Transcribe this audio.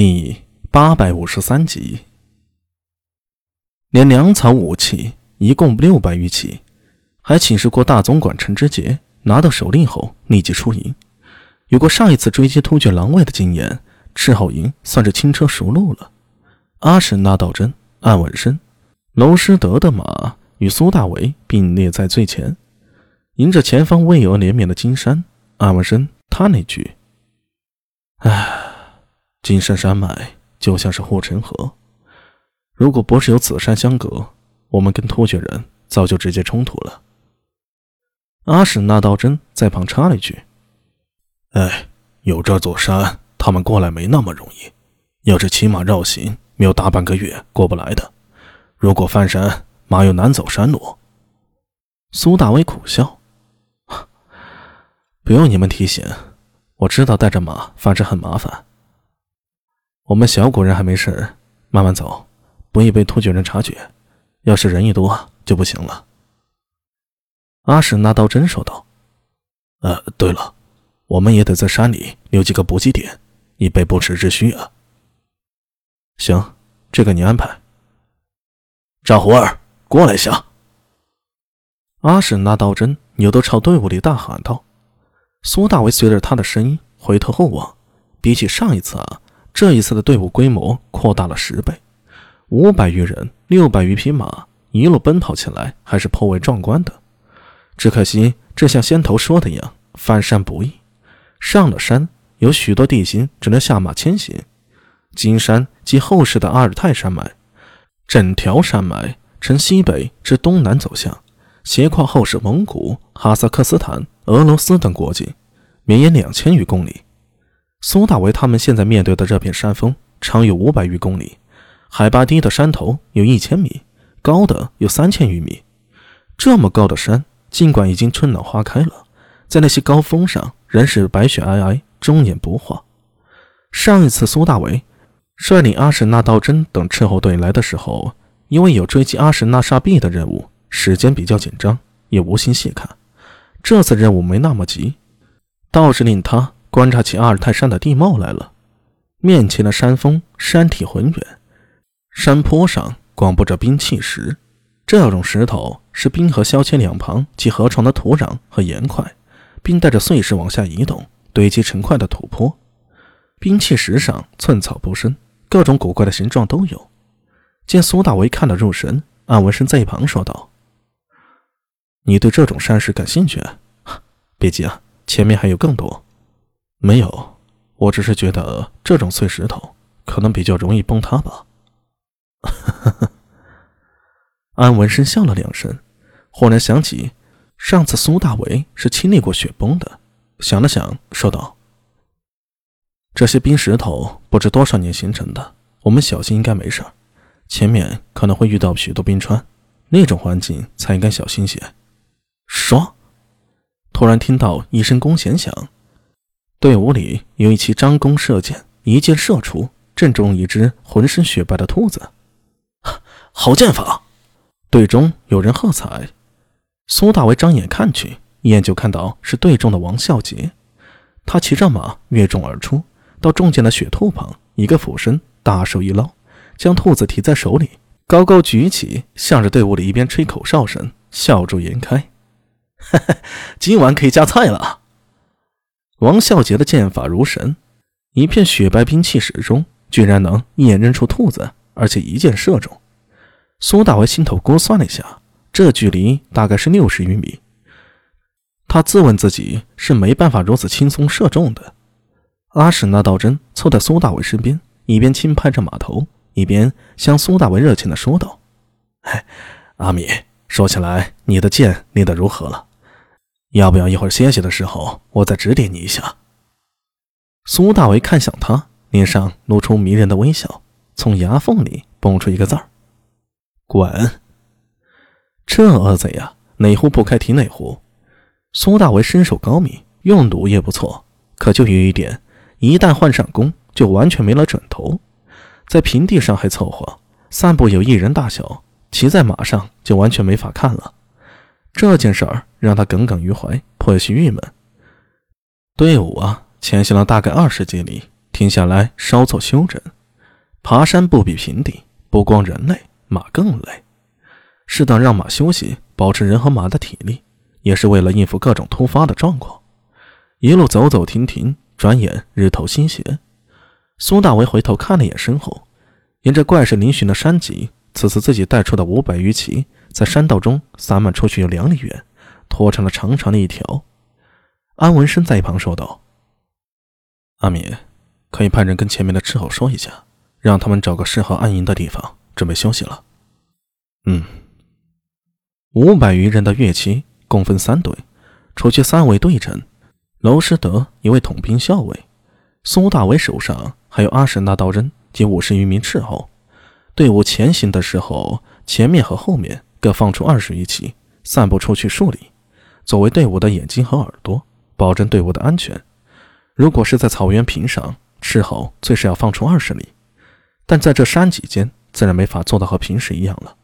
第八百五十三集，连粮草武器一共六百余起，还请示过大总管陈之杰，拿到手令后立即出营。有过上一次追击突厥狼卫的经验，赤后营算是轻车熟路了。阿史那道真、安文生、娄师德的马与苏大为并列在最前，迎着前方巍峨连绵的金山，安文生他那句：“唉。”金山山脉就像是护城河，如果不是有此山相隔，我们跟突厥人早就直接冲突了。阿史那道真在旁插了一句：“哎，有这座山，他们过来没那么容易。要是骑马绕行，没有大半个月过不来的。如果翻山，马又难走山路。”苏大威苦笑：“不用你们提醒，我知道带着马翻山很麻烦。”我们小古人还没事，慢慢走，不易被突厥人察觉。要是人一多就不行了。阿史那道真说道：“呃，对了，我们也得在山里留几个补给点，以备不时之需啊。”行，这个你安排。赵胡儿，过来一下。阿史那道真扭头朝队伍里大喊道：“苏大为随着他的声音回头后望，比起上一次啊。”这一次的队伍规模扩大了十倍，五百余人，六百余匹马，一路奔跑起来还是颇为壮观的。只可惜，这像先头说的一样，翻山不易。上了山，有许多地形只能下马前行。金山即后世的阿尔泰山脉，整条山脉呈西北至东南走向，斜跨后世蒙古、哈萨克斯坦、俄罗斯等国境，绵延两千余公里。苏大为他们现在面对的这片山峰，长有五百余公里，海拔低的山头有一千米，高的有三千余米。这么高的山，尽管已经春暖花开了，在那些高峰上仍是白雪皑皑，终年不化。上一次苏大为率领阿什纳道真等斥候队来的时候，因为有追击阿什纳沙毕的任务，时间比较紧张，也无心细看。这次任务没那么急，倒是令他。观察起阿尔泰山的地貌来了。面前的山峰山体浑圆，山坡上广布着冰碛石。这种石头是冰河消切两旁及河床的土壤和岩块，并带着碎石往下移动，堆积成块的土坡。冰碛石上寸草不生，各种古怪的形状都有。见苏大为看得入神，安文生在一旁说道：“你对这种山石感兴趣？别急啊，前面还有更多。”没有，我只是觉得这种碎石头可能比较容易崩塌吧。安文生笑了两声，忽然想起上次苏大为是经历过雪崩的，想了想，说道：“这些冰石头不知多少年形成的，我们小心应该没事。前面可能会遇到许多冰川，那种环境才应该小心些。”说，突然听到一声弓弦响。队伍里有一骑张弓射箭，一箭射出，正中一只浑身雪白的兔子。好箭法！队中有人喝彩。苏大为张眼看去，一眼就看到是队中的王孝杰。他骑着马跃中而出，到中箭的雪兔旁，一个俯身，大手一捞，将兔子提在手里，高高举起，向着队伍里一边吹口哨声，笑逐颜开。今晚可以加菜了。王孝杰的剑法如神，一片雪白兵器石中，居然能一眼认出兔子，而且一箭射中。苏大为心头估算了一下，这距离大概是六十余米。他自问自己是没办法如此轻松射中的。阿史那道真凑在苏大为身边，一边轻拍着马头，一边向苏大为热情地说道：“哎，阿米，说起来，你的剑练得如何了？”要不要一会儿歇息的时候，我再指点你一下？苏大为看向他，脸上露出迷人的微笑，从牙缝里蹦出一个字儿：“滚。”这恶贼呀，哪壶不开提哪壶。苏大为身手高明，用弩也不错，可就有一点，一旦换上弓，就完全没了准头。在平地上还凑合，散步有一人大小，骑在马上就完全没法看了。这件事儿让他耿耿于怀，颇许郁闷。队伍啊，前行了大概二十几里，停下来稍作休整。爬山不比平地，不光人累，马更累。适当让马休息，保持人和马的体力，也是为了应付各种突发的状况。一路走走停停，转眼日头西斜。苏大为回头看了一眼身后，沿着怪石嶙峋的山脊，此次自己带出的五百余骑，在山道中洒满出去有两里远，拖成了长长的一条。安文生在一旁说道：“阿米，可以派人跟前面的斥候说一下。”让他们找个适合安营的地方，准备休息了。嗯，五百余人的乐骑共分三队，除去三位队长，娄师德一位统兵校尉，苏大伟手上还有阿什那刀刃及五十余名斥候。队伍前行的时候，前面和后面各放出二十余骑，散布出去数里，作为队伍的眼睛和耳朵，保证队伍的安全。如果是在草原平上，斥候最是要放出二十里。但在这山脊间，自然没法做到和平时一样了。